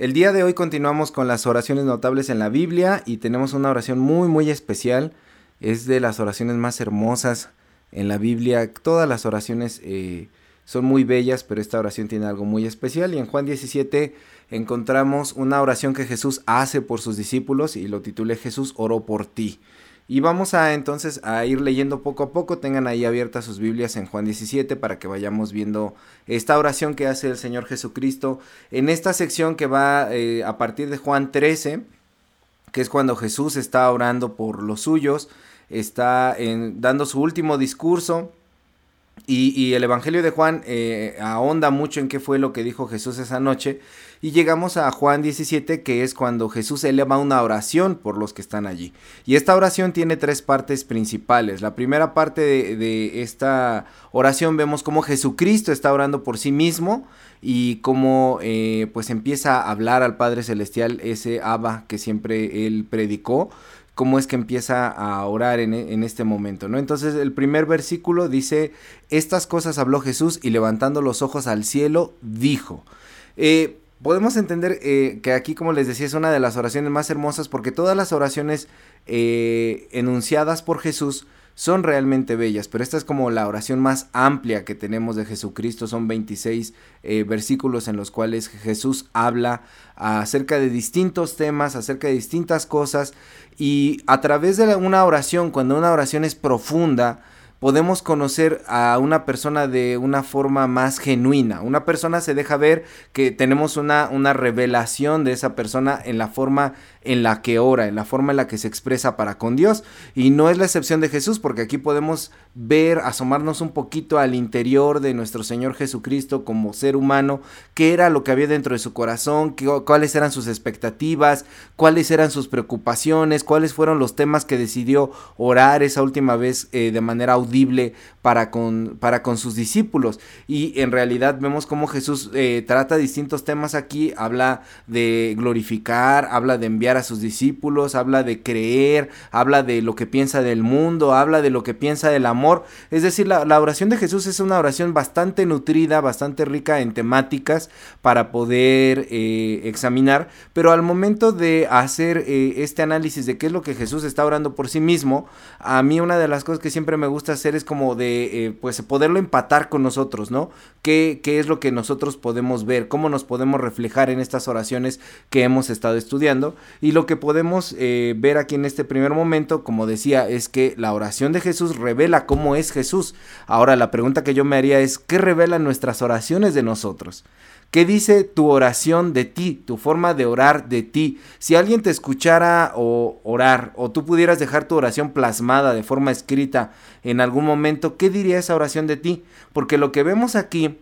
El día de hoy continuamos con las oraciones notables en la Biblia y tenemos una oración muy muy especial. Es de las oraciones más hermosas en la Biblia. Todas las oraciones eh, son muy bellas, pero esta oración tiene algo muy especial. Y en Juan 17 encontramos una oración que Jesús hace por sus discípulos y lo titulé Jesús oró por ti. Y vamos a entonces a ir leyendo poco a poco. Tengan ahí abiertas sus Biblias en Juan 17 para que vayamos viendo esta oración que hace el Señor Jesucristo en esta sección que va eh, a partir de Juan 13, que es cuando Jesús está orando por los suyos, está en, dando su último discurso. Y, el Evangelio de Juan eh, ahonda mucho en qué fue lo que dijo Jesús esa noche. Y llegamos a Juan 17, que es cuando Jesús eleva una oración por los que están allí. Y esta oración tiene tres partes principales. La primera parte de, esta oración vemos cómo Jesucristo está orando por sí mismo y cómo eh, pues empieza a hablar al Padre Celestial ese Abba que siempre él predicó cómo es que empieza a orar en, en, este momento, ¿no? Entonces el primer versículo dice, estas cosas habló Jesús y levantando los ojos al cielo, dijo. Eh, podemos entender eh, que aquí, como les decía, es una de las oraciones más hermosas porque todas las oraciones eh, enunciadas por Jesús son realmente bellas, pero esta es como la oración más amplia que tenemos de Jesucristo, son 26 eh, versículos en los cuales Jesús habla acerca de distintos temas, acerca de distintas cosas, y a través de una oración, cuando una oración es profunda, podemos conocer a una persona de una forma más genuina. Una persona se deja ver que tenemos una, una revelación de esa persona en la forma en la que ora, en la forma en la que se expresa para con Dios. Y no es la excepción de Jesús, porque aquí podemos ver, asomarnos un poquito al interior de nuestro Señor Jesucristo como ser humano, qué era lo que había dentro de su corazón, qué, cuáles eran sus expectativas, cuáles eran sus preocupaciones, cuáles fueron los temas que decidió orar esa última vez eh, de manera audible para con, para con sus discípulos. Y en realidad vemos cómo Jesús eh, trata distintos temas aquí, habla de glorificar, habla de enviar a sus discípulos, habla de creer, habla de lo que piensa del mundo, habla de lo que piensa del amor. Es decir, la, oración de Jesús es una oración bastante nutrida, bastante rica en temáticas para poder eh, examinar, pero al momento de hacer eh, este análisis de qué es lo que Jesús está orando por sí mismo, a mí una de las cosas que siempre me gusta hacer es como de, eh, pues, poderlo empatar con nosotros, ¿no? ¿Qué, ¿Qué es lo que nosotros podemos ver? ¿Cómo nos podemos reflejar en estas oraciones que hemos estado estudiando? Y lo que podemos eh, ver aquí en este primer momento, como decía, es que la oración de Jesús revela cómo es Jesús. Ahora la pregunta que yo me haría es, ¿qué revelan nuestras oraciones de nosotros? ¿Qué dice tu oración de ti, tu forma de orar de ti? Si alguien te escuchara o orar, o tú pudieras dejar tu oración plasmada de forma escrita en algún momento, ¿qué diría esa oración de ti? Porque lo que vemos aquí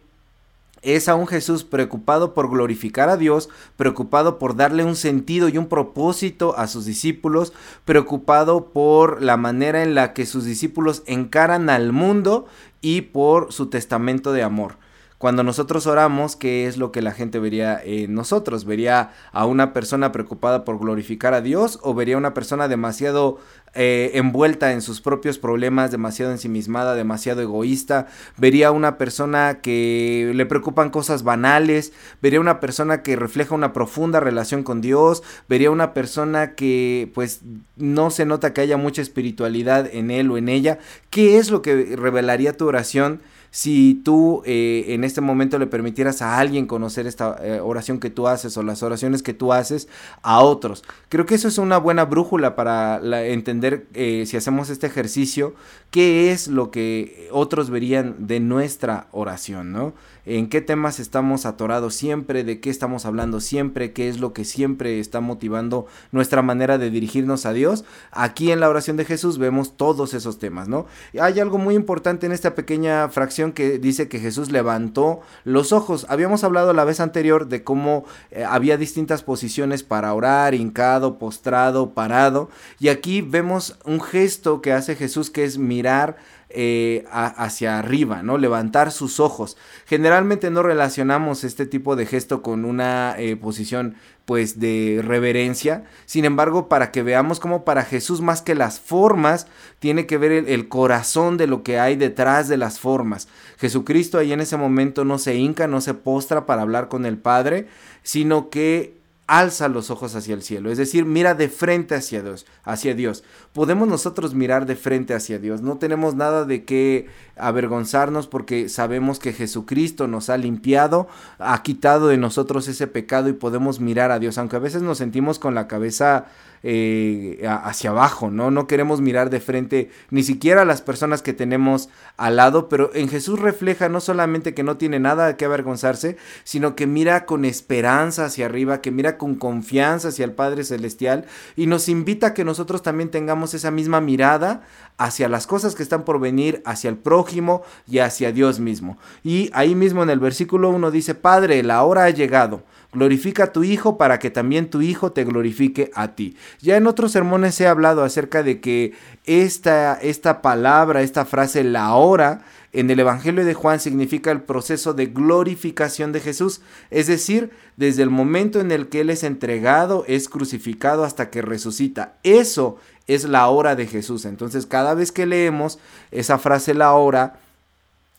es a un Jesús preocupado por glorificar a Dios, preocupado por darle un sentido y un propósito a sus discípulos, preocupado por la manera en la que sus discípulos encaran al mundo y por su testamento de amor. Cuando nosotros oramos, ¿qué es lo que la gente vería en nosotros? ¿Vería a una persona preocupada por glorificar a Dios o vería a una persona demasiado eh, envuelta en sus propios problemas, demasiado ensimismada, demasiado egoísta? ¿Vería a una persona que le preocupan cosas banales? ¿Vería a una persona que refleja una profunda relación con Dios? ¿Vería a una persona que pues no se nota que haya mucha espiritualidad en él o en ella? ¿Qué es lo que revelaría tu oración? Si tú eh, en este momento le permitieras a alguien conocer esta eh, oración que tú haces o las oraciones que tú haces a otros. Creo que eso es una buena brújula para entender eh, si hacemos este ejercicio, qué es lo que otros verían de nuestra oración, ¿no? en qué temas estamos atorados siempre, de qué estamos hablando siempre, qué es lo que siempre está motivando nuestra manera de dirigirnos a Dios. Aquí en la oración de Jesús vemos todos esos temas, ¿no? Hay algo muy importante en esta pequeña fracción que dice que Jesús levantó los ojos. Habíamos hablado la vez anterior de cómo eh, había distintas posiciones para orar, hincado, postrado, parado, y aquí vemos un gesto que hace Jesús que es mirar eh, hacia arriba, ¿no? Levantar sus ojos. Generalmente no relacionamos este tipo de gesto con una eh, posición pues de reverencia. Sin embargo, para que veamos cómo para Jesús más que las formas, tiene que ver el, corazón de lo que hay detrás de las formas. Jesucristo ahí en ese momento no se hinca, no se postra para hablar con el Padre, sino que alza los ojos hacia el cielo, es decir, mira de frente hacia Dios, hacia Dios. Podemos nosotros mirar de frente hacia Dios, no tenemos nada de qué avergonzarnos porque sabemos que Jesucristo nos ha limpiado, ha quitado de nosotros ese pecado y podemos mirar a Dios, aunque a veces nos sentimos con la cabeza eh, hacia abajo, ¿no? No queremos mirar de frente ni siquiera a las personas que tenemos al lado, pero en Jesús refleja no solamente que no tiene nada que avergonzarse, sino que mira con esperanza hacia arriba, que mira con confianza hacia el Padre Celestial y nos invita a que nosotros también tengamos esa misma mirada hacia las cosas que están por venir, hacia el prójimo y hacia Dios mismo. Y ahí mismo en el versículo 1 dice, Padre, la hora ha llegado glorifica a tu Hijo para que también tu Hijo te glorifique a ti. Ya en otros sermones he hablado acerca de que esta, esta palabra, esta frase, la hora, en el Evangelio de Juan significa el proceso de glorificación de Jesús, es decir, desde el momento en el que Él es entregado, es crucificado hasta que resucita. Eso es la hora de Jesús. Entonces, cada vez que leemos esa frase, la hora,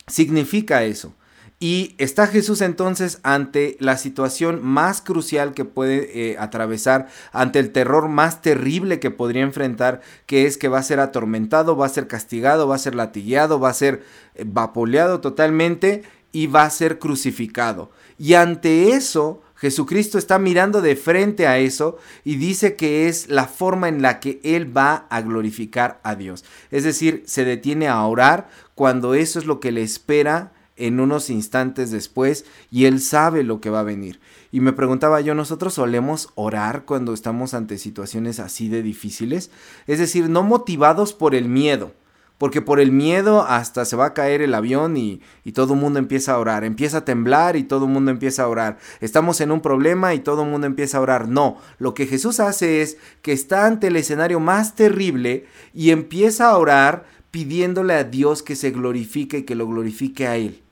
significa eso. Y está Jesús entonces ante la situación más crucial que puede eh, atravesar, ante el terror más terrible que podría enfrentar, que es que va a ser atormentado, va a ser castigado, va a ser latigueado, va a ser eh, vapoleado totalmente y va a ser crucificado. Y ante eso, Jesucristo está mirando de frente a eso y dice que es la forma en la que Él va a glorificar a Dios. Es decir, se detiene a orar cuando eso es lo que le espera en unos instantes después y Él sabe lo que va a venir. Y me preguntaba yo, ¿nosotros solemos orar cuando estamos ante situaciones así de difíciles? Es decir, no motivados por el miedo, porque por el miedo hasta se va a caer el avión y, y todo el mundo empieza a orar, empieza a temblar y todo el mundo empieza a orar, estamos en un problema y todo el mundo empieza a orar. No, lo que Jesús hace es que está ante el escenario más terrible y empieza a orar pidiéndole a Dios que se glorifique y que lo glorifique a Él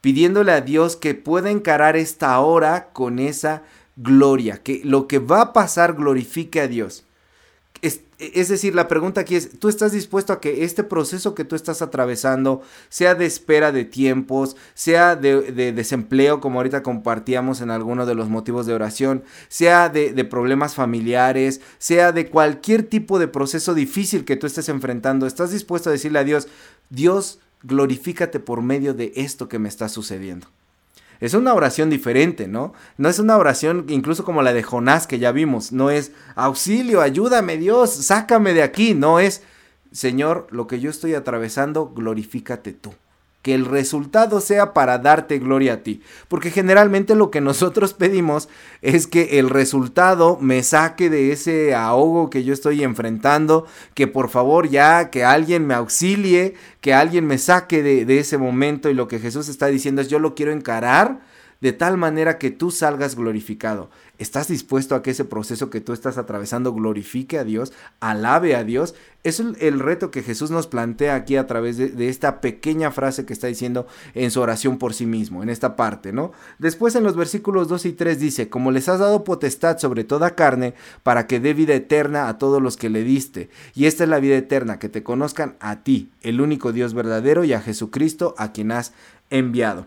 pidiéndole a Dios que pueda encarar esta hora con esa gloria, que lo que va a pasar glorifique a Dios. Es, decir, la pregunta aquí es, ¿tú estás dispuesto a que este proceso que tú estás atravesando, sea de espera de tiempos, sea de, desempleo, como ahorita compartíamos en alguno de los motivos de oración, sea de, de problemas familiares, sea de cualquier tipo de proceso difícil que tú estés enfrentando, estás dispuesto a decirle a Dios, Dios, glorifícate por medio de esto que me está sucediendo. Es una oración diferente, ¿no? No es una oración incluso como la de Jonás que ya vimos. No es auxilio, ayúdame Dios, sácame de aquí. No es, Señor, lo que yo estoy atravesando, glorifícate tú que el resultado sea para darte gloria a ti. Porque generalmente lo que nosotros pedimos es que el resultado me saque de ese ahogo que yo estoy enfrentando, que por favor ya, que alguien me auxilie, que alguien me saque de, de ese momento y lo que Jesús está diciendo es yo lo quiero encarar de tal manera que tú salgas glorificado. ¿Estás dispuesto a que ese proceso que tú estás atravesando glorifique a Dios, alabe a Dios? Es el, reto que Jesús nos plantea aquí a través de, esta pequeña frase que está diciendo en su oración por sí mismo, en esta parte, ¿no? Después en los versículos 2 y 3 dice, como les has dado potestad sobre toda carne, para que dé vida eterna a todos los que le diste. Y esta es la vida eterna, que te conozcan a ti, el único Dios verdadero, y a Jesucristo, a quien has enviado.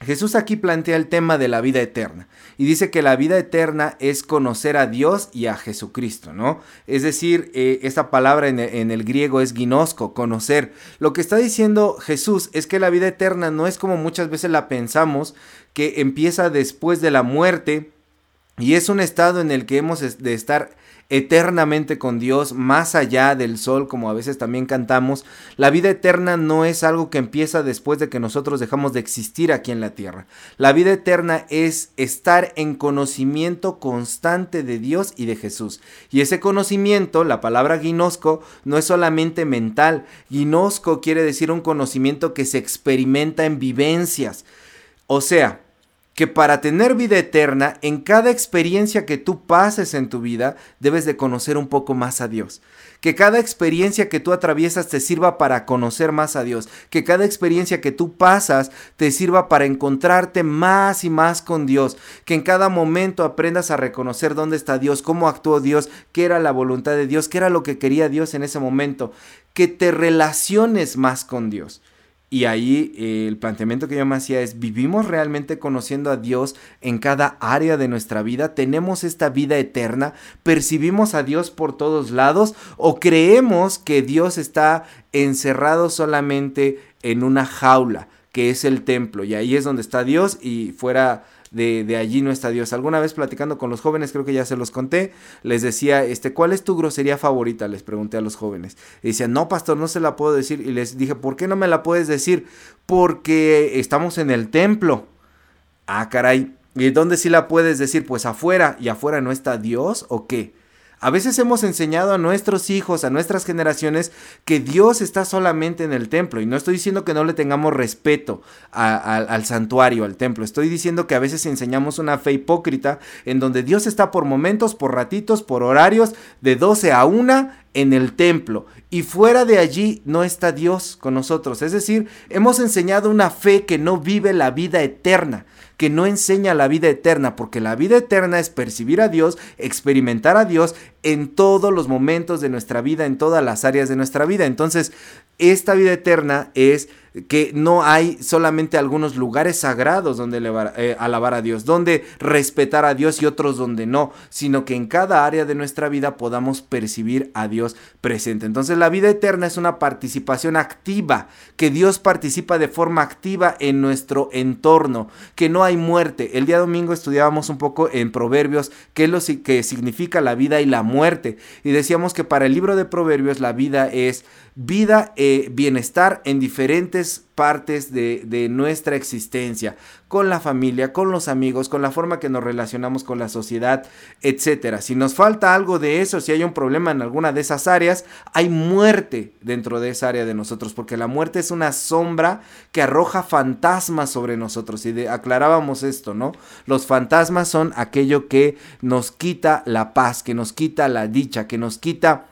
Jesús aquí plantea el tema de la vida eterna y dice que la vida eterna es conocer a Dios y a Jesucristo, ¿no? Es decir, eh, esta palabra en el, en el, griego es ginosco, conocer. Lo que está diciendo Jesús es que la vida eterna no es como muchas veces la pensamos, que empieza después de la muerte y es un estado en el que hemos de estar eternamente con Dios, más allá del sol, como a veces también cantamos. La vida eterna no es algo que empieza después de que nosotros dejamos de existir aquí en la tierra. La vida eterna es estar en conocimiento constante de Dios y de Jesús. Y ese conocimiento, la palabra ginosco, no es solamente mental. Ginosco quiere decir un conocimiento que se experimenta en vivencias. O sea, que para tener vida eterna, en cada experiencia que tú pases en tu vida, debes de conocer un poco más a Dios. Que cada experiencia que tú atraviesas te sirva para conocer más a Dios. Que cada experiencia que tú pasas te sirva para encontrarte más y más con Dios. Que en cada momento aprendas a reconocer dónde está Dios, cómo actuó Dios, qué era la voluntad de Dios, qué era lo que quería Dios en ese momento. Que te relaciones más con Dios. Y ahí eh, el planteamiento que yo me hacía es, ¿vivimos realmente conociendo a Dios en cada área de nuestra vida? ¿Tenemos esta vida eterna? ¿Percibimos a Dios por todos lados? ¿O creemos que Dios está encerrado solamente en una jaula, que es el templo? Y ahí es donde está Dios y fuera de, allí no está Dios. Alguna vez platicando con los jóvenes, creo que ya se los conté, les decía, este, ¿cuál es tu grosería favorita? Les pregunté a los jóvenes. Y decían, no, pastor, no se la puedo decir. Y les dije, ¿por qué no me la puedes decir? Porque estamos en el templo. Ah, caray. ¿Y dónde sí la puedes decir? Pues afuera. ¿Y afuera no está Dios o qué? A veces hemos enseñado a nuestros hijos, a nuestras generaciones, que Dios está solamente en el templo. Y no estoy diciendo que no le tengamos respeto al santuario, al templo. Estoy diciendo que a veces enseñamos una fe hipócrita en donde Dios está por momentos, por ratitos, por horarios, de 12 a 1 en el templo. Y fuera de allí no está Dios con nosotros. Es decir, hemos enseñado una fe que no vive la vida eterna que no enseña la vida eterna, porque la vida eterna es percibir a Dios, experimentar a Dios en todos los momentos de nuestra vida, en todas las áreas de nuestra vida. Entonces, esta vida eterna es que no hay solamente algunos lugares sagrados donde eh, alabar a Dios, donde respetar a Dios y otros donde no, sino que en cada área de nuestra vida podamos percibir a Dios presente. Entonces la vida eterna es una participación activa, que Dios participa de forma activa en nuestro entorno, que no hay muerte. El día domingo estudiábamos un poco en Proverbios qué es lo que significa la vida y la muerte y decíamos que para el libro de Proverbios la vida es vida, eh, bienestar en diferentes partes de, de, nuestra existencia, con la familia, con los amigos, con la forma que nos relacionamos con la sociedad, etcétera. Si nos falta algo de eso, si hay un problema en alguna de esas áreas, hay muerte dentro de esa área de nosotros, porque la muerte es una sombra que arroja fantasmas sobre nosotros. Y aclarábamos esto, ¿no? Los fantasmas son aquello que nos quita la paz, que nos quita la dicha, que nos quita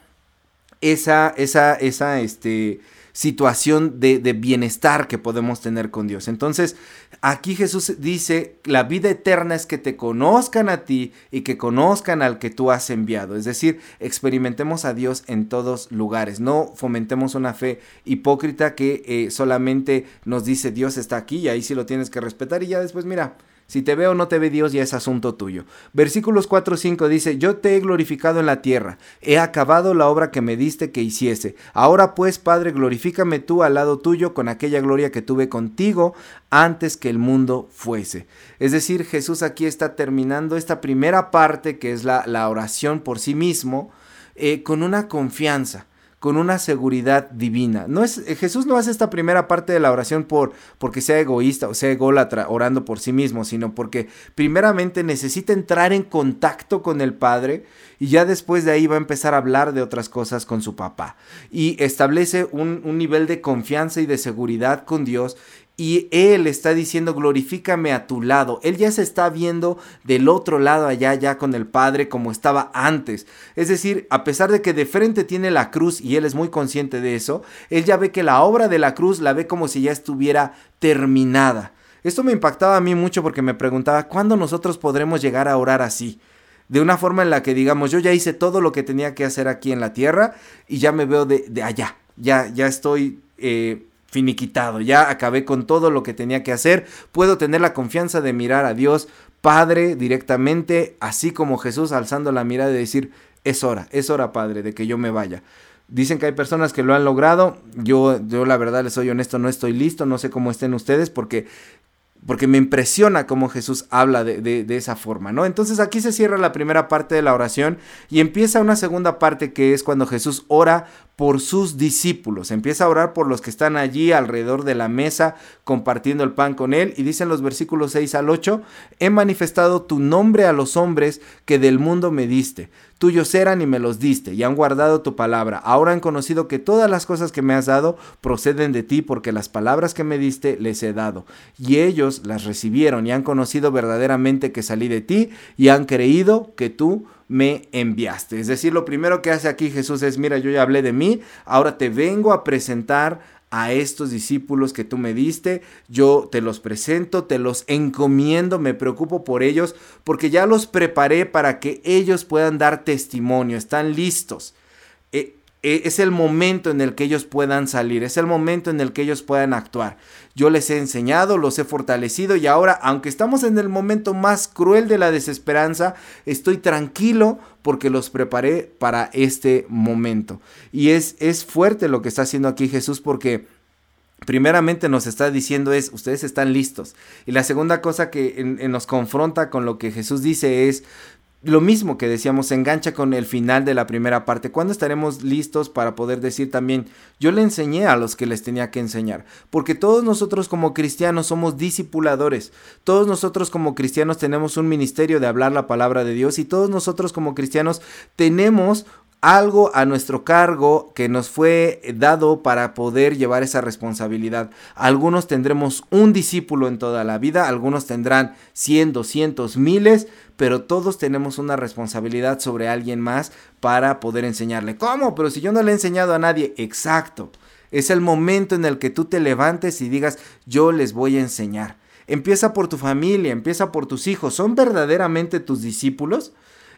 esa, esa, esa, este, situación de, de, bienestar que podemos tener con Dios. Entonces, aquí Jesús dice, la vida eterna es que te conozcan a ti y que conozcan al que tú has enviado. Es decir, experimentemos a Dios en todos lugares. No fomentemos una fe hipócrita que eh, solamente nos dice Dios está aquí y ahí sí lo tienes que respetar y ya después, mira, si te veo o no te ve Dios ya es asunto tuyo. Versículos 4 5 dice, yo te he glorificado en la tierra, he acabado la obra que me diste que hiciese. Ahora pues, Padre, glorifícame tú al lado tuyo con aquella gloria que tuve contigo antes que el mundo fuese. Es decir, Jesús aquí está terminando esta primera parte que es la, la oración por sí mismo eh, con una confianza con una seguridad divina. No es, eh, Jesús no hace esta primera parte de la oración por, porque sea egoísta o sea ególatra orando por sí mismo, sino porque primeramente necesita entrar en contacto con el Padre y ya después de ahí va a empezar a hablar de otras cosas con su papá. Y establece un, un nivel de confianza y de seguridad con Dios y él está diciendo glorifícame a tu lado. Él ya se está viendo del otro lado allá ya con el Padre como estaba antes. Es decir, a pesar de que de frente tiene la cruz y él es muy consciente de eso, él ya ve que la obra de la cruz la ve como si ya estuviera terminada. Esto me impactaba a mí mucho porque me preguntaba cuándo nosotros podremos llegar a orar así. De una forma en la que digamos, yo ya hice todo lo que tenía que hacer aquí en la tierra y ya me veo de, allá. Ya, ya estoy eh, ya acabé con todo lo que tenía que hacer, puedo tener la confianza de mirar a Dios Padre directamente, así como Jesús alzando la mirada y decir, es hora, es hora Padre de que yo me vaya. Dicen que hay personas que lo han logrado, yo, yo la verdad les soy honesto, no estoy listo, no sé cómo estén ustedes porque porque me impresiona cómo Jesús habla de, de, esa forma, ¿no? Entonces aquí se cierra la primera parte de la oración y empieza una segunda parte que es cuando Jesús ora por sus discípulos. Empieza a orar por los que están allí alrededor de la mesa compartiendo el pan con él. Y dicen los versículos 6 al 8, he manifestado tu nombre a los hombres que del mundo me diste. Tuyos eran y me los diste, y han guardado tu palabra. Ahora han conocido que todas las cosas que me has dado proceden de ti, porque las palabras que me diste les he dado. Y ellos las recibieron y han conocido verdaderamente que salí de ti, y han creído que tú me enviaste. Es decir, lo primero que hace aquí Jesús es, mira, yo ya hablé de mí, ahora te vengo a presentar a estos discípulos que tú me diste, yo te los presento, te los encomiendo, me preocupo por ellos, porque ya los preparé para que ellos puedan dar testimonio, están listos. E, es el momento en el que ellos puedan salir, es el momento en el que ellos puedan actuar. Yo les he enseñado, los he fortalecido y ahora, aunque estamos en el momento más cruel de la desesperanza, estoy tranquilo porque los preparé para este momento. Y es, es fuerte lo que está haciendo aquí Jesús porque primeramente nos está diciendo es, ustedes están listos. Y la segunda cosa que nos confronta con lo que Jesús dice es, lo mismo que decíamos, engancha con el final de la primera parte. ¿Cuándo estaremos listos para poder decir también, yo le enseñé a los que les tenía que enseñar? Porque todos nosotros como cristianos somos discipuladores. Todos nosotros como cristianos tenemos un ministerio de hablar la palabra de Dios y todos nosotros como cristianos tenemos algo a nuestro cargo que nos fue dado para poder llevar esa responsabilidad. Algunos tendremos un discípulo en toda la vida, algunos tendrán cien, doscientos, miles, pero todos tenemos una responsabilidad sobre alguien más para poder enseñarle. ¿Cómo? Pero si yo no le he enseñado a nadie, exacto. Es el momento en el que tú te levantes y digas, yo les voy a enseñar. Empieza por tu familia, empieza por tus hijos. ¿Son verdaderamente tus discípulos?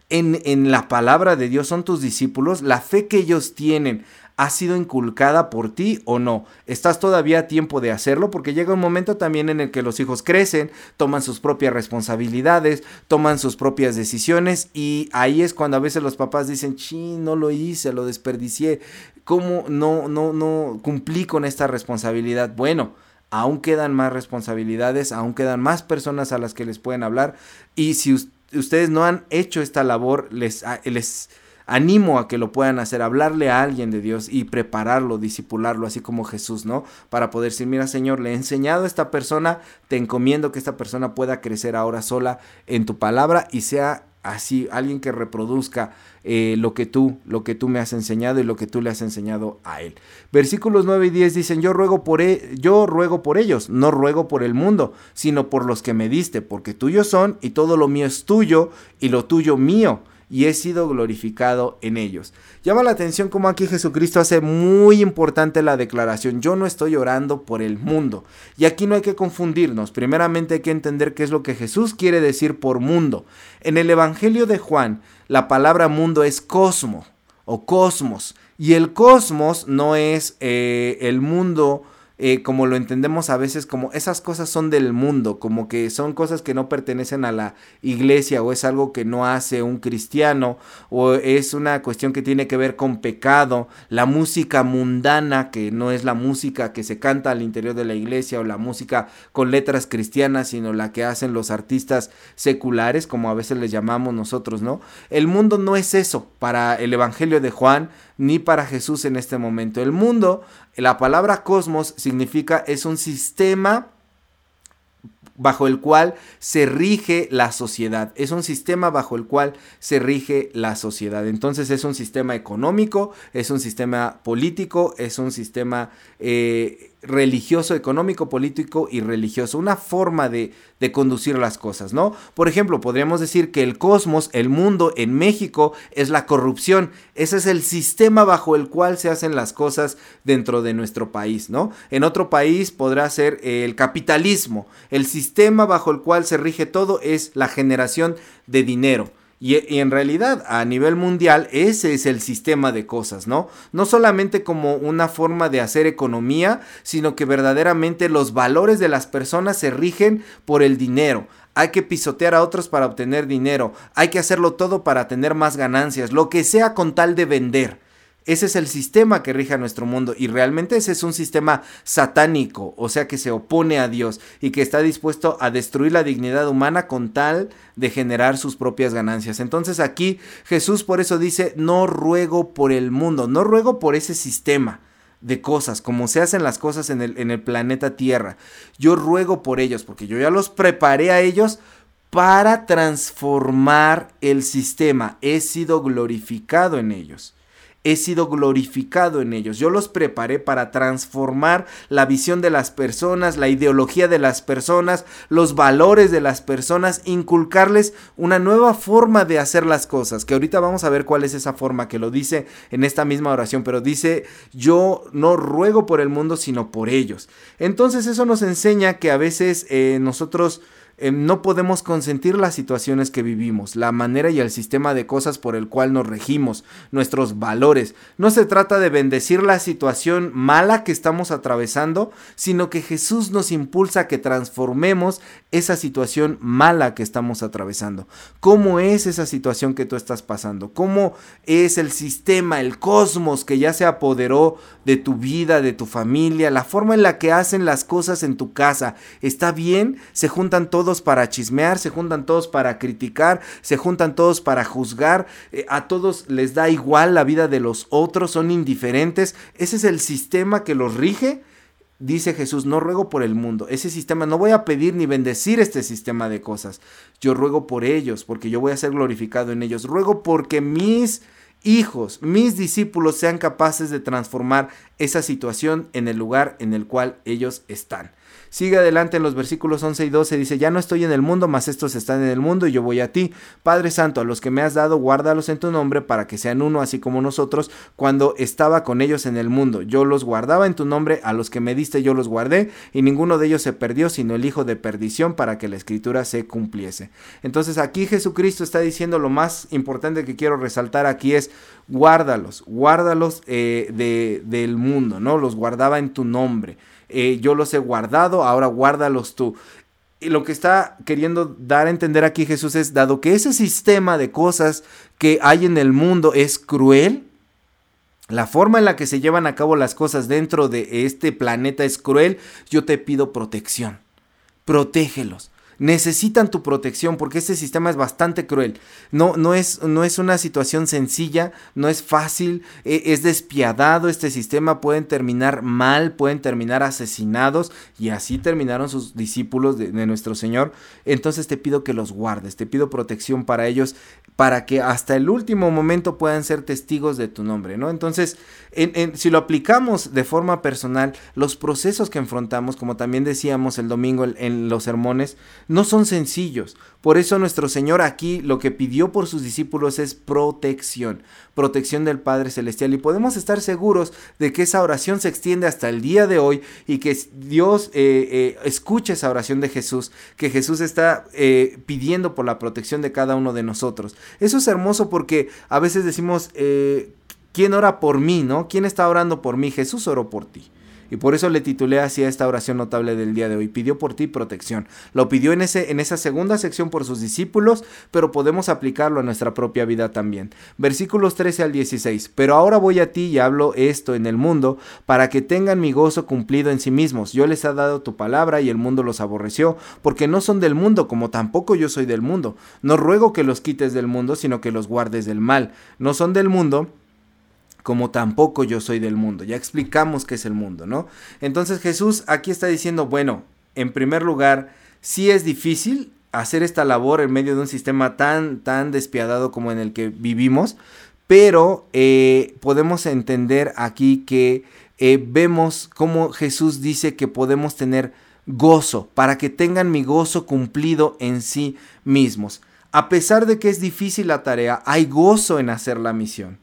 En, en, la palabra de Dios son tus discípulos, la fe que ellos tienen ha sido inculcada por ti o no. Estás todavía a tiempo de hacerlo porque llega un momento también en el que los hijos crecen, toman sus propias responsabilidades, toman sus propias decisiones y ahí es cuando a veces los papás dicen, "Sí, no lo hice, lo desperdicié, ¿cómo no no no cumplí con esta responsabilidad?" Bueno, aún quedan más responsabilidades, aún quedan más personas a las que les pueden hablar y si ustedes no han hecho esta labor, les les animo a que lo puedan hacer, hablarle a alguien de Dios y prepararlo, disipularlo, así como Jesús, ¿no? Para poder decir, mira Señor, le he enseñado a esta persona, te encomiendo que esta persona pueda crecer ahora sola en tu palabra y sea así alguien que reproduzca eh, lo que tú lo que tú me has enseñado y lo que tú le has enseñado a él versículos 9 y 10 dicen yo ruego por e yo ruego por ellos no ruego por el mundo sino por los que me diste porque tuyos son y todo lo mío es tuyo y lo tuyo mío y he sido glorificado en ellos. Llama la atención como aquí Jesucristo hace muy importante la declaración, yo no estoy orando por el mundo. Y aquí no hay que confundirnos, primeramente hay que entender qué es lo que Jesús quiere decir por mundo. En el Evangelio de Juan, la palabra mundo es cosmo o cosmos, y el cosmos no es eh, el mundo eh, como lo entendemos a veces como esas cosas son del mundo, como que son cosas que no pertenecen a la iglesia o es algo que no hace un cristiano o es una cuestión que tiene que ver con pecado, la música mundana que no es la música que se canta al interior de la iglesia o la música con letras cristianas, sino la que hacen los artistas seculares, como a veces les llamamos nosotros, ¿no? El mundo no es eso para el Evangelio de Juan, ni para Jesús en este momento. El mundo, la palabra cosmos significa es un sistema bajo el cual se rige la sociedad. Es un sistema bajo el cual se rige la sociedad. Entonces es un sistema económico, es un sistema político, es un sistema eh, religioso, económico, político y religioso, una forma de, de, conducir las cosas, ¿no? Por ejemplo, podríamos decir que el cosmos, el mundo en México es la corrupción, ese es el sistema bajo el cual se hacen las cosas dentro de nuestro país, ¿no? En otro país podrá ser el capitalismo, el sistema bajo el cual se rige todo es la generación de dinero. Y, en realidad a nivel mundial ese es el sistema de cosas, ¿no? No solamente como una forma de hacer economía, sino que verdaderamente los valores de las personas se rigen por el dinero. Hay que pisotear a otros para obtener dinero, hay que hacerlo todo para tener más ganancias, lo que sea con tal de vender. Ese es el sistema que rige a nuestro mundo y realmente ese es un sistema satánico, o sea que se opone a Dios y que está dispuesto a destruir la dignidad humana con tal de generar sus propias ganancias. Entonces aquí Jesús por eso dice, no ruego por el mundo, no ruego por ese sistema de cosas, como se hacen las cosas en el, en el planeta Tierra. Yo ruego por ellos, porque yo ya los preparé a ellos para transformar el sistema. He sido glorificado en ellos he sido glorificado en ellos. Yo los preparé para transformar la visión de las personas, la ideología de las personas, los valores de las personas, inculcarles una nueva forma de hacer las cosas, que ahorita vamos a ver cuál es esa forma que lo dice en esta misma oración, pero dice, yo no ruego por el mundo, sino por ellos. Entonces eso nos enseña que a veces eh, nosotros Em, no podemos consentir las situaciones que vivimos, la manera y el sistema de cosas por el cual nos regimos, nuestros valores. No se trata de bendecir la situación mala que estamos atravesando, sino que Jesús nos impulsa a que transformemos esa situación mala que estamos atravesando. ¿Cómo es esa situación que tú estás pasando? ¿Cómo es el sistema, el cosmos que ya se apoderó de tu vida, de tu familia, la forma en la que hacen las cosas en tu casa? ¿Está bien? ¿Se juntan todos? Para chismear, se juntan todos para criticar, se juntan todos para juzgar, eh, a todos les da igual la vida de los otros, son indiferentes. Ese es el sistema que los rige. Dice Jesús, no ruego por el mundo, ese sistema, no voy a pedir ni bendecir este sistema de cosas, yo ruego por ellos, porque yo voy a ser glorificado en ellos, ruego porque mis hijos, mis discípulos sean capaces de transformar esa situación en el lugar en el cual ellos están. Sigue adelante en los versículos 11 y 12, dice, ya no estoy en el mundo, mas estos están en el mundo y yo voy a ti. Padre Santo, a los que me has dado, guárdalos en tu nombre para que sean uno, así como nosotros, cuando estaba con ellos en el mundo. Yo los guardaba en tu nombre, a los que me diste yo los guardé, y ninguno de ellos se perdió, sino el hijo de perdición, para que la escritura se cumpliese. Entonces aquí Jesucristo está diciendo lo más importante que quiero resaltar aquí es, guárdalos, guárdalos eh, de, del mundo, ¿no? Los guardaba en tu nombre. Eh, yo los he guardado, ahora guárdalos tú. Y lo que está queriendo dar a entender aquí Jesús es, dado que ese sistema de cosas que hay en el mundo es cruel, la forma en la que se llevan a cabo las cosas dentro de este planeta es cruel, yo te pido protección. Protégelos necesitan tu protección porque este sistema es bastante cruel. No, no, es, no es una situación sencilla, no es fácil, e, es despiadado este sistema, pueden terminar mal, pueden terminar asesinados y así terminaron sus discípulos de, nuestro Señor. Entonces te pido que los guardes, te pido protección para ellos, para que hasta el último momento puedan ser testigos de tu nombre, ¿no? Entonces, si lo aplicamos de forma personal, los procesos que enfrentamos, como también decíamos el domingo en los sermones, no son sencillos. Por eso nuestro Señor aquí lo que pidió por sus discípulos es protección, protección del Padre Celestial. Y podemos estar seguros de que esa oración se extiende hasta el día de hoy y que Dios eh, eh, escucha esa oración de Jesús, que Jesús está eh, pidiendo por la protección de cada uno de nosotros. Eso es hermoso porque a veces decimos, ¿quién ora por mí? ¿No? ¿Quién está orando por mí? Jesús oró por ti. Y por eso le titulé así a esta oración notable del día de hoy. Pidió por ti protección. Lo pidió en, ese, en esa segunda sección por sus discípulos, pero podemos aplicarlo a nuestra propia vida también. Versículos 13 al 16. Pero ahora voy a ti y hablo esto en el mundo, para que tengan mi gozo cumplido en sí mismos. Yo les he dado tu palabra y el mundo los aborreció, porque no son del mundo, como tampoco yo soy del mundo. No ruego que los quites del mundo, sino que los guardes del mal. No son del mundo, como tampoco yo soy del mundo. Ya explicamos qué es el mundo, ¿no? Entonces Jesús aquí está diciendo, bueno, en primer lugar, sí es difícil hacer esta labor en medio de un sistema tan, tan despiadado como en el que vivimos, pero eh, podemos entender aquí que eh, vemos cómo Jesús dice que podemos tener gozo, para que tengan mi gozo cumplido en sí mismos. A pesar de que es difícil la tarea, hay gozo en hacer la misión.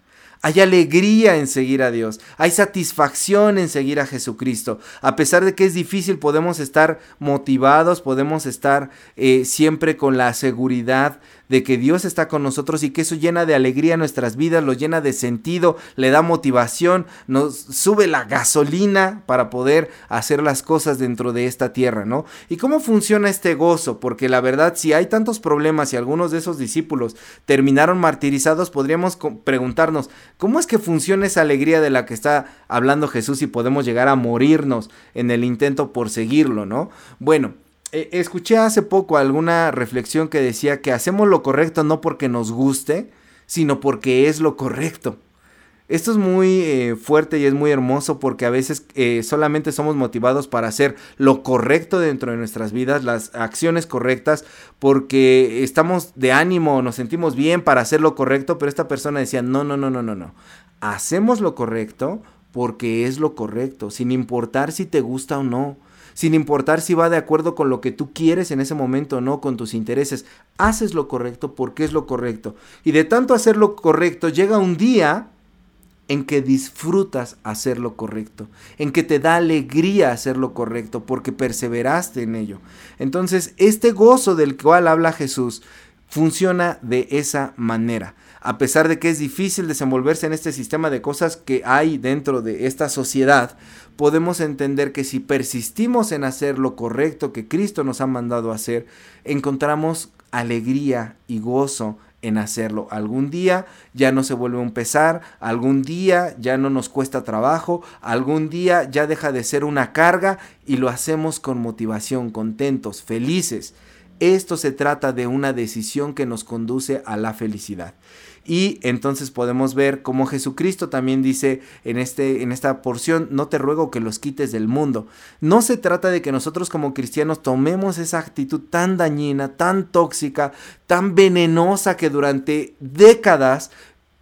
Hay alegría en seguir a Dios, hay satisfacción en seguir a Jesucristo. A pesar de que es difícil, podemos estar motivados, podemos estar eh, siempre con la seguridad de que Dios está con nosotros y que eso llena de alegría nuestras vidas, lo llena de sentido, le da motivación, nos sube la gasolina para poder hacer las cosas dentro de esta tierra, ¿no? ¿Y cómo funciona este gozo? Porque la verdad, si hay tantos problemas y algunos de esos discípulos terminaron martirizados, podríamos preguntarnos, ¿cómo es que funciona esa alegría de la que está hablando Jesús y podemos llegar a morirnos en el intento por seguirlo, ¿no? Bueno, eh, escuché hace poco alguna reflexión que decía que hacemos lo correcto no porque nos guste, sino porque es lo correcto. Esto es muy eh, fuerte y es muy hermoso porque a veces eh, solamente somos motivados para hacer lo correcto dentro de nuestras vidas, las acciones correctas, porque estamos de ánimo, nos sentimos bien para hacer lo correcto, pero esta persona decía, no, no, no, no, no, no. Hacemos lo correcto porque es lo correcto, sin importar si te gusta o no sin importar si va de acuerdo con lo que tú quieres en ese momento o no, con tus intereses. Haces lo correcto porque es lo correcto. Y de tanto hacer lo correcto, llega un día en que disfrutas hacer lo correcto, en que te da alegría hacer lo correcto porque perseveraste en ello. Entonces, este gozo del cual habla Jesús funciona de esa manera. A pesar de que es difícil desenvolverse en este sistema de cosas que hay dentro de esta sociedad, podemos entender que si persistimos en hacer lo correcto que Cristo nos ha mandado hacer, encontramos alegría y gozo en hacerlo. Algún día ya no se vuelve un pesar, algún día ya no nos cuesta trabajo, algún día ya deja de ser una carga y lo hacemos con motivación, contentos, felices. Esto se trata de una decisión que nos conduce a la felicidad. Y entonces podemos ver cómo Jesucristo también dice en, este, en esta porción, no te ruego que los quites del mundo. No se trata de que nosotros como cristianos tomemos esa actitud tan dañina, tan tóxica, tan venenosa que durante décadas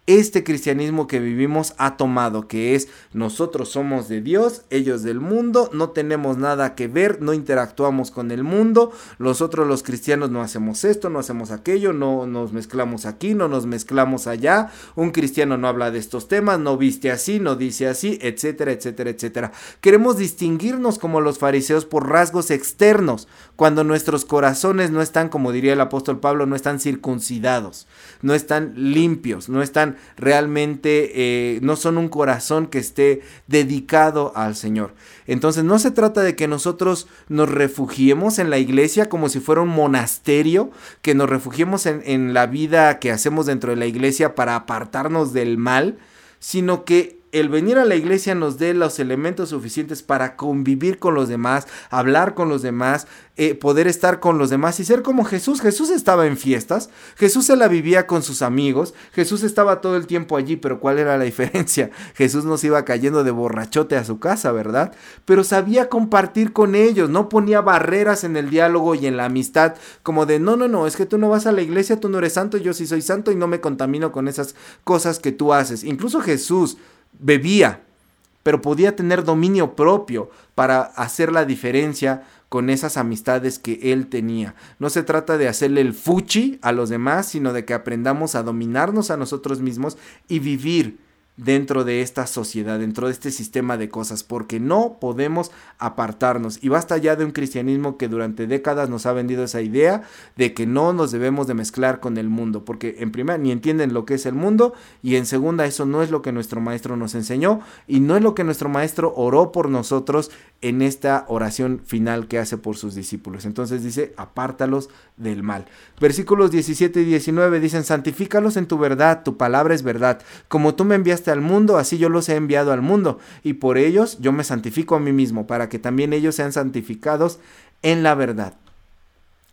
este cristianismo que vivimos ha tomado, que es nosotros somos de Dios, ellos del mundo, no tenemos nada que ver, no interactuamos con el mundo, nosotros los cristianos no hacemos esto, no hacemos aquello, no nos mezclamos aquí, no nos mezclamos allá, un cristiano no habla de estos temas, no viste así, no dice así, etcétera, etcétera, etcétera. Queremos distinguirnos como los fariseos por rasgos externos, cuando nuestros corazones no están, como diría el apóstol Pablo, no están circuncidados, no están limpios, no están realmente, eh, no son un corazón que esté dedicado al Señor. Entonces no se trata de que nosotros nos refugiemos en la iglesia como si fuera un monasterio, que nos refugiemos en, en la vida que hacemos dentro de la iglesia para apartarnos del mal, sino que el venir a la iglesia nos dé los elementos suficientes para convivir con los demás, hablar con los demás, eh, poder estar con los demás y ser como Jesús. Jesús estaba en fiestas, Jesús se la vivía con sus amigos, Jesús estaba todo el tiempo allí, pero ¿cuál era la diferencia? Jesús nos iba cayendo de borrachote a su casa, ¿verdad? Pero sabía compartir con ellos, no ponía barreras en el diálogo y en la amistad, como de, no, no, no, es que tú no vas a la iglesia, tú no eres santo, yo sí soy santo y no me contamino con esas cosas que tú haces. Incluso Jesús bebía, pero podía tener dominio propio para hacer la diferencia con esas amistades que él tenía. No se trata de hacerle el fuchi a los demás, sino de que aprendamos a dominarnos a nosotros mismos y vivir dentro de esta sociedad, dentro de este sistema de cosas, porque no podemos apartarnos. Y basta ya de un cristianismo que durante décadas nos ha vendido esa idea de que no nos debemos de mezclar con el mundo, porque en primera ni entienden lo que es el mundo y en segunda eso no es lo que nuestro maestro nos enseñó y no es lo que nuestro maestro oró por nosotros en esta oración final que hace por sus discípulos. Entonces dice, apártalos del mal. Versículos 17 y 19 dicen, santifícalos en tu verdad, tu palabra es verdad. Como tú me enviaste al mundo, así yo los he enviado al mundo, y por ellos yo me santifico a mí mismo, para que también ellos sean santificados en la verdad.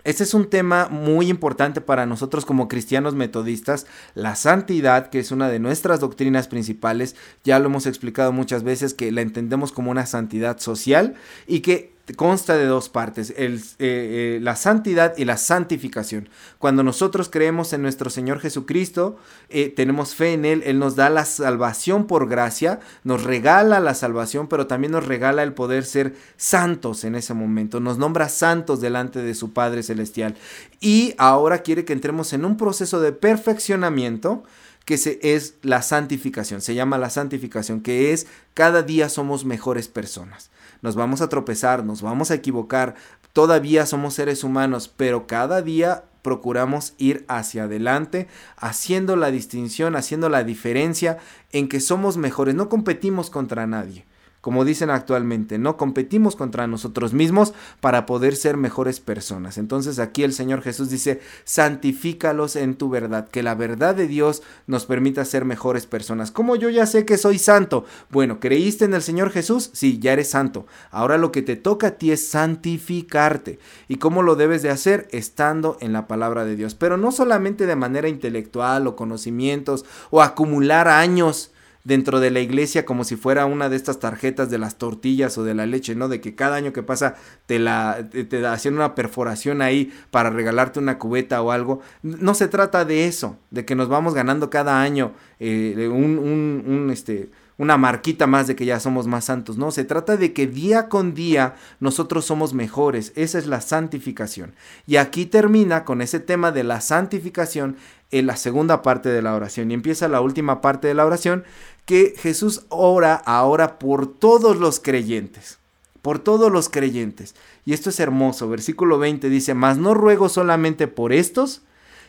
Este es un tema muy importante para nosotros como cristianos metodistas, la santidad, que es una de nuestras doctrinas principales, ya lo hemos explicado muchas veces que la entendemos como una santidad social y que consta de dos partes, el, eh, eh, la santidad y la santificación. Cuando nosotros creemos en nuestro Señor Jesucristo, eh, tenemos fe en Él, Él nos da la salvación por gracia, nos regala la salvación, pero también nos regala el poder ser santos en ese momento, nos nombra santos delante de su Padre Celestial. Y ahora quiere que entremos en un proceso de perfeccionamiento que se, es la santificación, se llama la santificación, que es cada día somos mejores personas nos vamos a tropezar, nos vamos a equivocar, todavía somos seres humanos, pero cada día procuramos ir hacia adelante, haciendo la distinción, haciendo la diferencia en que somos mejores, no competimos contra nadie como dicen actualmente, no competimos contra nosotros mismos para poder ser mejores personas. Entonces aquí el Señor Jesús dice, santifícalos en tu verdad, que la verdad de Dios nos permita ser mejores personas. Como yo ya sé que soy santo? Bueno, ¿creíste en el Señor Jesús? Sí, ya eres santo. Ahora lo que te toca a ti es santificarte. ¿Y cómo lo debes de hacer? Estando en la palabra de Dios. Pero no solamente de manera intelectual o conocimientos o acumular años dentro de la iglesia como si fuera una de estas tarjetas de las tortillas o de la leche, ¿no? De que cada año que pasa te la te, hacen una perforación ahí para regalarte una cubeta o algo. No se trata de eso, de que nos vamos ganando cada año eh, un, un, este, una marquita más de que ya somos más santos, no, se trata de que día con día nosotros somos mejores, esa es la santificación. Y aquí termina con ese tema de la santificación en la segunda parte de la oración y empieza la última parte de la oración que Jesús ora ahora por todos los creyentes por todos los creyentes. Y esto es hermoso. Versículo 20 dice, mas no ruego solamente por estos,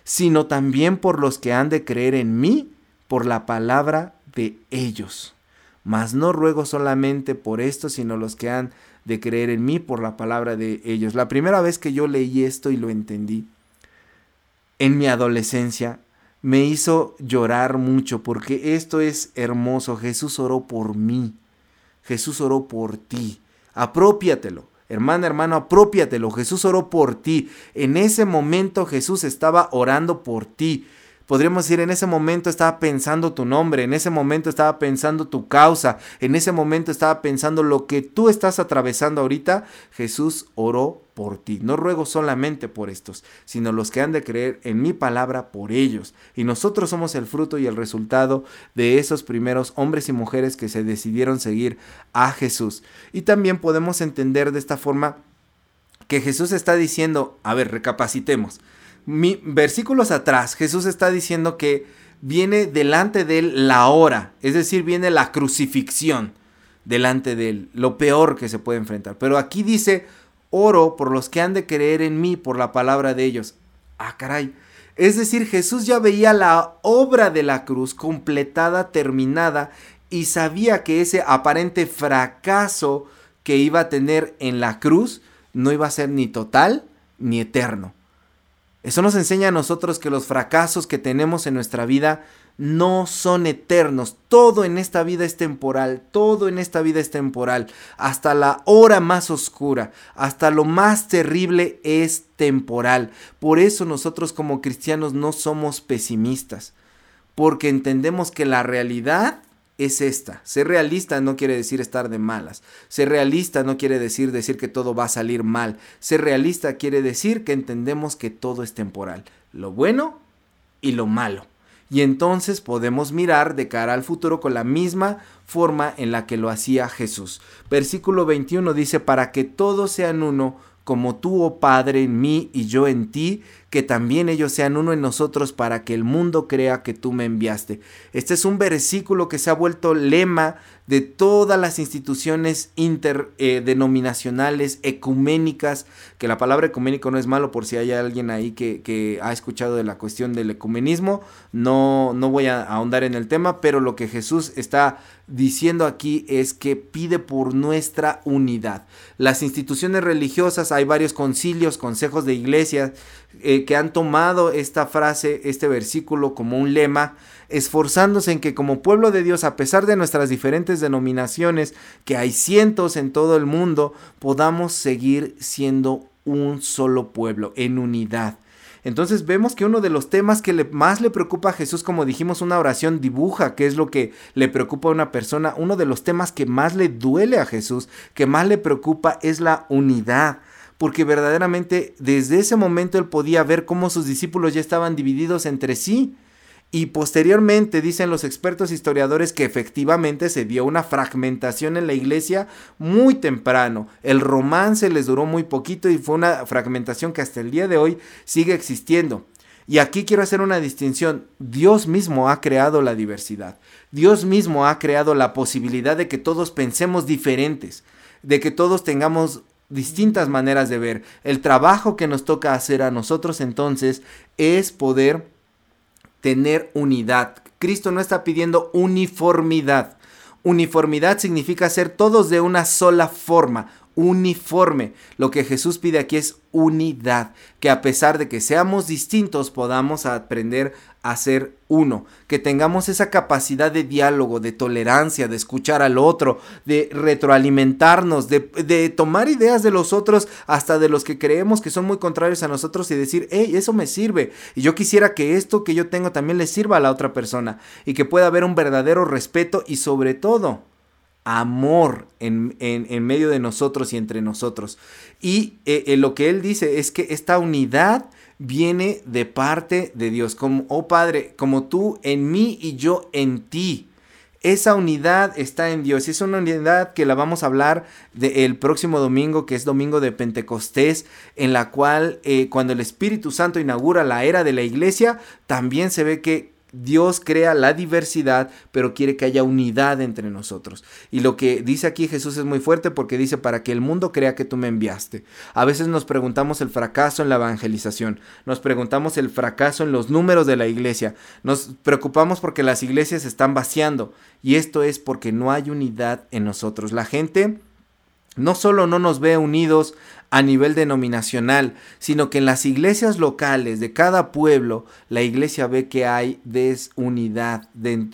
sino también por los que han de creer en mí por la palabra de ellos. Mas no ruego solamente por estos, sino los que han de creer en mí por la palabra de ellos. La primera vez que yo leí esto y lo entendí, en mi adolescencia, me hizo llorar mucho porque esto es hermoso. Jesús oró por mí. Jesús oró por ti apropiatelo. Hermana, hermano, apropiatelo. Jesús oró por ti. En ese momento Jesús estaba orando por ti. Podríamos decir, en ese momento estaba pensando tu nombre, en ese momento estaba pensando tu causa, en ese momento estaba pensando lo que tú estás atravesando ahorita. Jesús oró por ti. No ruego solamente por estos, sino los que han de creer en mi palabra por ellos. Y nosotros somos el fruto y el resultado de esos primeros hombres y mujeres que se decidieron seguir a Jesús. Y también podemos entender de esta forma que Jesús está diciendo, a ver, recapacitemos. Mi, versículos atrás, Jesús está diciendo que viene delante de él la hora, es decir, viene la crucifixión delante de él, lo peor que se puede enfrentar. Pero aquí dice, oro por los que han de creer en mí por la palabra de ellos. Ah, caray. Es decir, Jesús ya veía la obra de la cruz completada, terminada, y sabía que ese aparente fracaso que iba a tener en la cruz no iba a ser ni total ni eterno. Eso nos enseña a nosotros que los fracasos que tenemos en nuestra vida no son eternos. Todo en esta vida es temporal, todo en esta vida es temporal. Hasta la hora más oscura, hasta lo más terrible es temporal. Por eso nosotros como cristianos no somos pesimistas, porque entendemos que la realidad es esta. Ser realista no quiere decir estar de malas. Ser realista no quiere decir decir que todo va a salir mal. Ser realista quiere decir que entendemos que todo es temporal. Lo bueno y lo malo y entonces podemos mirar de cara al futuro con la misma forma en la que lo hacía Jesús. Versículo 21 dice, para que todos sean uno, como tú, oh Padre, en mí y yo en ti, que también ellos sean uno en nosotros para que el mundo crea que tú me enviaste. Este es un versículo que se ha vuelto lema de todas las instituciones interdenominacionales, ecuménicas, que la palabra ecuménico no es malo por si hay alguien ahí que, ha escuchado de la cuestión del ecumenismo, no, no voy a ahondar en el tema, pero lo que Jesús está diciendo aquí es que pide por nuestra unidad. Las instituciones religiosas, hay varios concilios, consejos de iglesias eh, que han tomado esta frase, este versículo como un lema, esforzándose en que como pueblo de Dios, a pesar de nuestras diferentes denominaciones, que hay cientos en todo el mundo, podamos seguir siendo un solo pueblo, en unidad. Entonces vemos que uno de los temas que más le preocupa a Jesús, como dijimos, una oración dibuja qué es lo que le preocupa a una persona. Uno de los temas que más le duele a Jesús, que más le preocupa, es la unidad. Porque verdaderamente desde ese momento él podía ver cómo sus discípulos ya estaban divididos entre sí. Y posteriormente dicen los expertos historiadores que efectivamente se dio una fragmentación en la iglesia muy temprano. El romance les duró muy poquito y fue una fragmentación que hasta el día de hoy sigue existiendo. Y aquí quiero hacer una distinción. Dios mismo ha creado la diversidad. Dios mismo ha creado la posibilidad de que todos pensemos diferentes, de que todos tengamos distintas maneras de ver. El trabajo que nos toca hacer a nosotros entonces es poder tener unidad. Cristo no está pidiendo uniformidad. Uniformidad significa ser todos de una sola forma, uniforme. Lo que Jesús pide aquí es unidad, que a pesar de que seamos distintos podamos aprender a ser uno, que tengamos esa capacidad de diálogo, de tolerancia, de escuchar al otro, de retroalimentarnos, de, tomar ideas de los otros, hasta de los que creemos que son muy contrarios a nosotros y decir, hey, eso me sirve. Y yo quisiera que esto que yo tengo también le sirva a la otra persona y que pueda haber un verdadero respeto y sobre todo amor en, medio de nosotros y entre nosotros. Y eh, eh, lo que él dice es que esta unidad viene de parte de Dios. Como, oh Padre, como tú en mí y yo en ti. Esa unidad está en Dios. Es una unidad que la vamos a hablar el próximo domingo, que es domingo de Pentecostés, en la cual eh, cuando el Espíritu Santo inaugura la era de la iglesia, también se ve que Dios crea la diversidad, pero quiere que haya unidad entre nosotros. Y lo que dice aquí Jesús es muy fuerte porque dice, para que el mundo crea que tú me enviaste. A veces nos preguntamos el fracaso en la evangelización, nos preguntamos el fracaso en los números de la iglesia, nos preocupamos porque las iglesias se están vaciando. Y esto es porque no hay unidad en nosotros. La gente no solo no nos ve unidos a nivel denominacional, sino que en las iglesias locales de cada pueblo, la iglesia ve que hay desunidad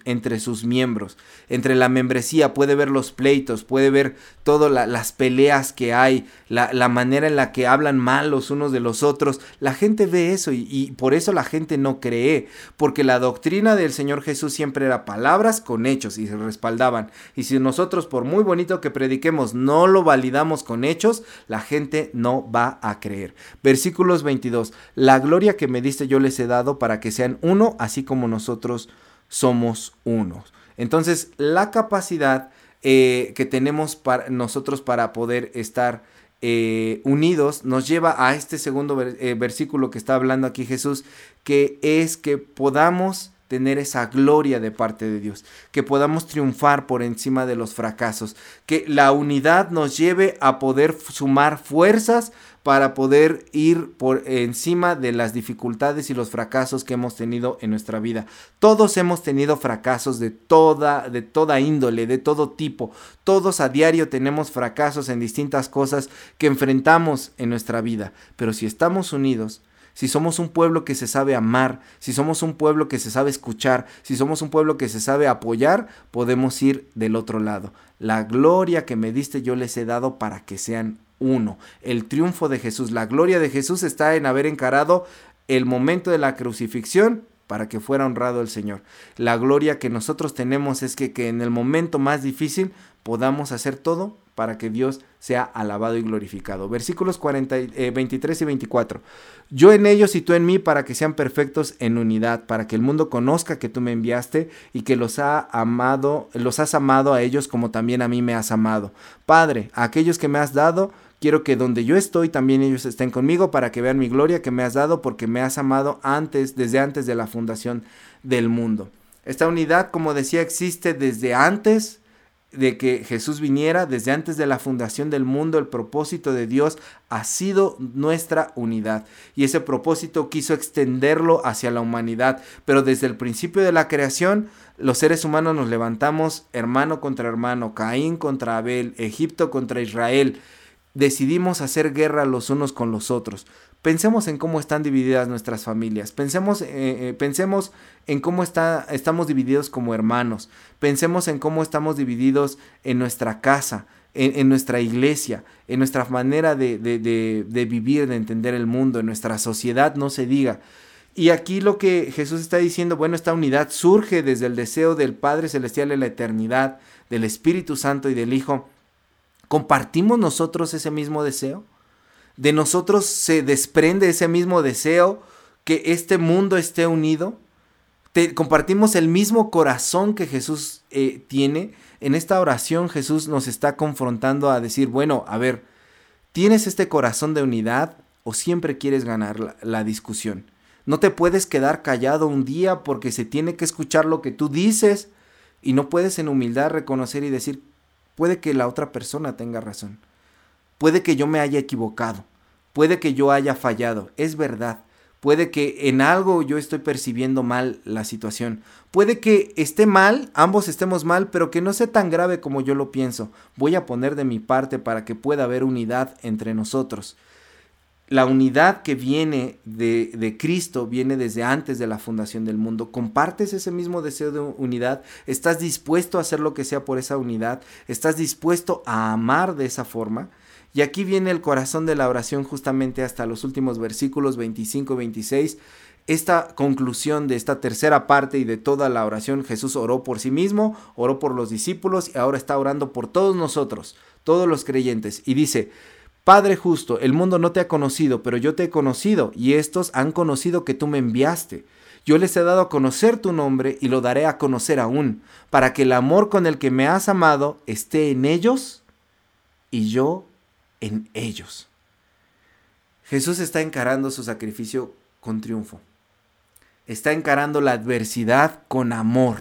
entre sus miembros, entre la membresía, puede ver los pleitos, puede ver todas las peleas que hay, la, manera en la que hablan mal los unos de los otros, la gente ve eso y, y por eso la gente no cree, porque la doctrina del Señor Jesús siempre era palabras con hechos y se respaldaban, y si nosotros por muy bonito que prediquemos no lo validamos con hechos, la gente no va a creer. Versículos 22. La gloria que me diste yo les he dado para que sean uno, así como nosotros somos unos. Entonces, la capacidad eh, que tenemos para nosotros para poder estar eh, unidos nos lleva a este segundo eh, versículo que está hablando aquí Jesús, que es que podamos tener esa gloria de parte de Dios, que podamos triunfar por encima de los fracasos, que la unidad nos lleve a poder sumar fuerzas para poder ir por encima de las dificultades y los fracasos que hemos tenido en nuestra vida. Todos hemos tenido fracasos de toda de toda índole, de todo tipo. Todos a diario tenemos fracasos en distintas cosas que enfrentamos en nuestra vida, pero si estamos unidos, si somos un pueblo que se sabe amar, si somos un pueblo que se sabe escuchar, si somos un pueblo que se sabe apoyar, podemos ir del otro lado. La gloria que me diste yo les he dado para que sean uno. El triunfo de Jesús, la gloria de Jesús está en haber encarado el momento de la crucifixión para que fuera honrado el Señor. La gloria que nosotros tenemos es que, en el momento más difícil podamos hacer todo para que Dios sea alabado y glorificado. Versículos 40, 23 eh, y 24. Yo en ellos y tú en mí para que sean perfectos en unidad, para que el mundo conozca que tú me enviaste y que los ha amado, los has amado a ellos como también a mí me has amado. Padre, a aquellos que me has dado, quiero que donde yo estoy también ellos estén conmigo para que vean mi gloria que me has dado porque me has amado antes, desde antes de la fundación del mundo. Esta unidad, como decía, existe desde antes de que Jesús viniera desde antes de la fundación del mundo, el propósito de Dios ha sido nuestra unidad. Y ese propósito quiso extenderlo hacia la humanidad. Pero desde el principio de la creación, los seres humanos nos levantamos hermano contra hermano, Caín contra Abel, Egipto contra Israel. Decidimos hacer guerra los unos con los otros. Pensemos en cómo están divididas nuestras familias. Pensemos, eh, eh, pensemos en cómo está, estamos divididos como hermanos. Pensemos en cómo estamos divididos en nuestra casa, en, nuestra iglesia, en nuestra manera de, de, vivir, de entender el mundo, en nuestra sociedad, no se diga. Y aquí lo que Jesús está diciendo, bueno, esta unidad surge desde el deseo del Padre Celestial en la eternidad, del Espíritu Santo y del Hijo. ¿Compartimos nosotros ese mismo deseo? De nosotros se desprende ese mismo deseo que este mundo esté unido. compartimos el mismo corazón que Jesús eh, tiene. En esta oración Jesús nos está confrontando a decir, bueno, a ver, ¿tienes este corazón de unidad o siempre quieres ganar la discusión? No te puedes quedar callado un día porque se tiene que escuchar lo que tú dices y no puedes en humildad reconocer y decir, puede que la otra persona tenga razón. Puede que yo me haya equivocado, puede que yo haya fallado, es verdad. Puede que en algo yo estoy percibiendo mal la situación. Puede que esté mal, ambos estemos mal, pero que no sea tan grave como yo lo pienso. Voy a poner de mi parte para que pueda haber unidad entre nosotros. La unidad que viene de, de, Cristo viene desde antes de la fundación del mundo. ¿Compartes ese mismo deseo de unidad? ¿Estás dispuesto a hacer lo que sea por esa unidad? ¿Estás dispuesto a amar de esa forma? Y aquí viene el corazón de la oración justamente hasta los últimos versículos 25 y 26. Esta conclusión de esta tercera parte y de toda la oración, Jesús oró por sí mismo, oró por los discípulos y ahora está orando por todos nosotros, todos los creyentes. Y dice, Padre justo, el mundo no te ha conocido, pero yo te he conocido y estos han conocido que tú me enviaste. Yo les he dado a conocer tu nombre y lo daré a conocer aún, para que el amor con el que me has amado esté en ellos y yo en ellos. Jesús está encarando su sacrificio con triunfo. Está encarando la adversidad con amor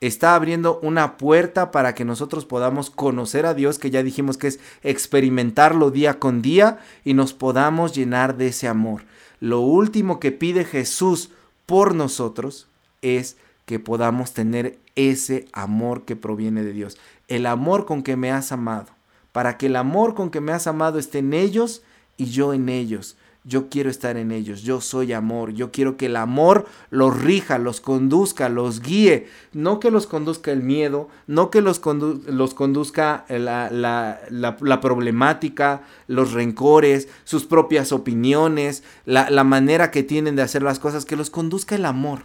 está abriendo una puerta para que nosotros podamos conocer a Dios, que ya dijimos que es experimentarlo día con día y nos podamos llenar de ese amor. Lo último que pide Jesús por nosotros es que podamos tener ese amor que proviene de Dios, el amor con que me has amado, para que el amor con que me has amado esté en ellos y yo en ellos yo quiero estar en ellos, yo soy amor, yo quiero que el amor los rija, los conduzca, los guíe, no que los conduzca el miedo, no que los, los conduzca la, la, la, problemática, los rencores, sus propias opiniones, la manera que tienen de hacer las cosas, que los conduzca el amor.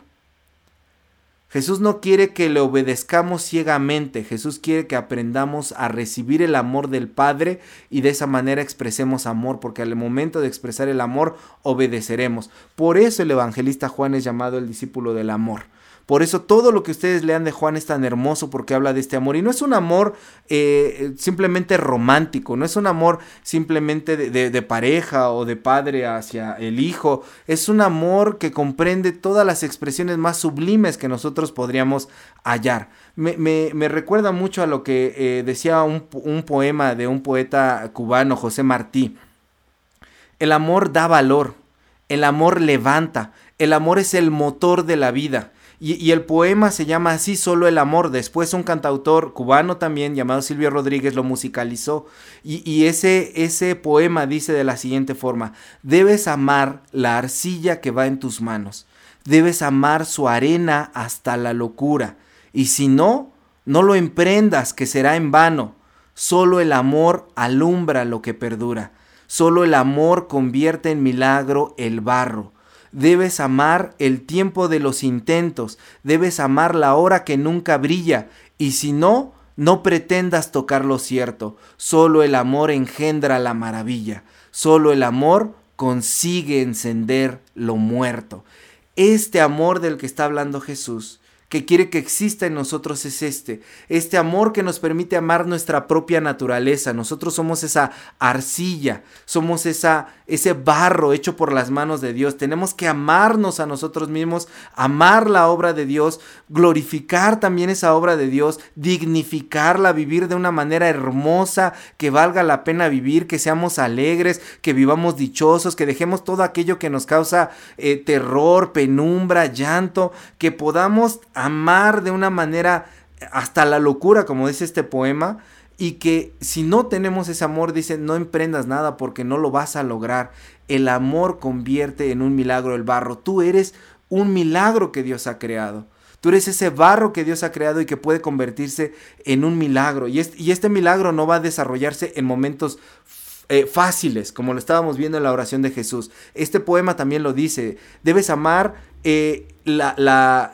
Jesús no quiere que le obedezcamos ciegamente, Jesús quiere que aprendamos a recibir el amor del Padre y de esa manera expresemos amor, porque al momento de expresar el amor obedeceremos. Por eso el evangelista Juan es llamado el discípulo del amor. Por eso todo lo que ustedes lean de Juan es tan hermoso porque habla de este amor. Y no es un amor eh, simplemente romántico, no es un amor simplemente de, pareja o de padre hacia el hijo. Es un amor que comprende todas las expresiones más sublimes que nosotros podríamos hallar. Me, recuerda mucho a lo que eh, decía un poema de un poeta cubano, José Martí. El amor da valor, el amor levanta, el amor es el motor de la vida. Y, el poema se llama así, Solo el Amor. Después un cantautor cubano también llamado Silvio Rodríguez lo musicalizó. Y, y, ese, ese poema dice de la siguiente forma, debes amar la arcilla que va en tus manos. Debes amar su arena hasta la locura. Y si no, no lo emprendas, que será en vano. Solo el amor alumbra lo que perdura. Solo el amor convierte en milagro el barro. Debes amar el tiempo de los intentos, debes amar la hora que nunca brilla, y si no, no pretendas tocar lo cierto, solo el amor engendra la maravilla, solo el amor consigue encender lo muerto. Este amor del que está hablando Jesús que quiere que exista en nosotros es este, este amor que nos permite amar nuestra propia naturaleza. Nosotros somos esa arcilla, somos esa ese barro hecho por las manos de Dios. Tenemos que amarnos a nosotros mismos, amar la obra de Dios, glorificar también esa obra de Dios, dignificarla, vivir de una manera hermosa, que valga la pena vivir, que seamos alegres, que vivamos dichosos, que dejemos todo aquello que nos causa eh, terror, penumbra, llanto, que podamos de una manera hasta la locura, como dice este poema, y que si no tenemos ese amor, dice, no emprendas nada porque no lo vas a lograr. El amor convierte en un milagro el barro. Tú eres un milagro que Dios ha creado. Tú eres ese barro que Dios ha creado y que puede convertirse en un milagro. Y este, y este milagro no va a desarrollarse en momentos eh, fáciles, como lo estábamos viendo en la oración de Jesús. Este poema también lo dice. Debes amar eh, la,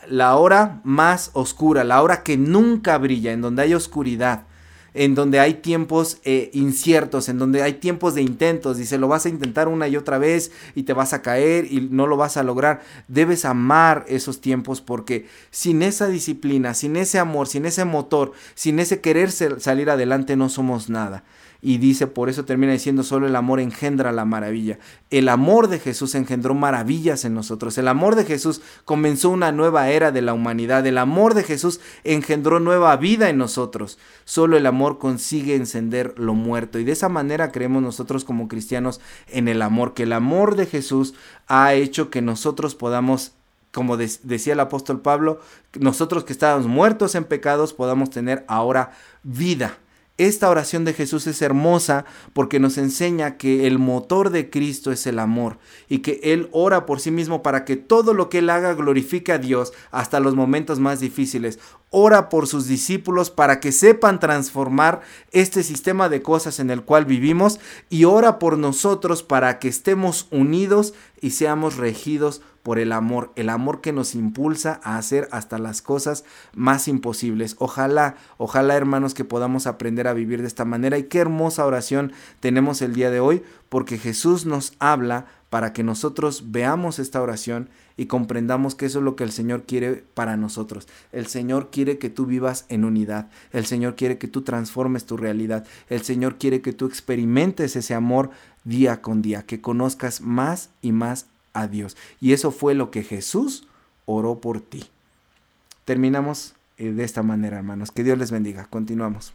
la hora más oscura, la hora que nunca brilla, en donde hay oscuridad en donde hay tiempos eh, inciertos, en donde hay tiempos de intentos, dice, lo vas a intentar una y otra vez y te vas a caer y no lo vas a lograr. Debes amar esos tiempos porque sin esa disciplina, sin ese amor, sin ese motor, sin ese querer salir adelante no somos nada y dice, por eso termina diciendo, solo el amor engendra la maravilla. El amor de Jesús engendró maravillas en nosotros. El amor de Jesús comenzó una nueva era de la humanidad. El amor de Jesús engendró nueva vida en nosotros. Solo el amor consigue encender lo muerto. Y de esa manera creemos nosotros como cristianos en el amor, que el amor de Jesús ha hecho que nosotros podamos como decía el apóstol Pablo, nosotros que estábamos muertos en pecados podamos tener ahora vida. Esta oración de Jesús es hermosa porque nos enseña que el motor de Cristo es el amor y que Él ora por sí mismo para que todo lo que Él haga glorifique a Dios hasta los momentos más difíciles. Ora por sus discípulos para que sepan transformar este sistema de cosas en el cual vivimos y ora por nosotros para que estemos unidos y seamos regidos por el amor, el amor que nos impulsa a hacer hasta las cosas más imposibles. Ojalá, ojalá hermanos que podamos aprender a vivir de esta manera y qué hermosa oración tenemos el día de hoy porque Jesús nos habla para que nosotros veamos esta oración y comprendamos que eso es lo que el Señor quiere para nosotros. El Señor quiere que tú vivas en unidad. El Señor quiere que tú transformes tu realidad. El Señor quiere que tú experimentes ese amor día con día, que conozcas más y más a Dios. Y eso fue lo que Jesús oró por ti. Terminamos eh, de esta manera, hermanos. Que Dios les bendiga. Continuamos.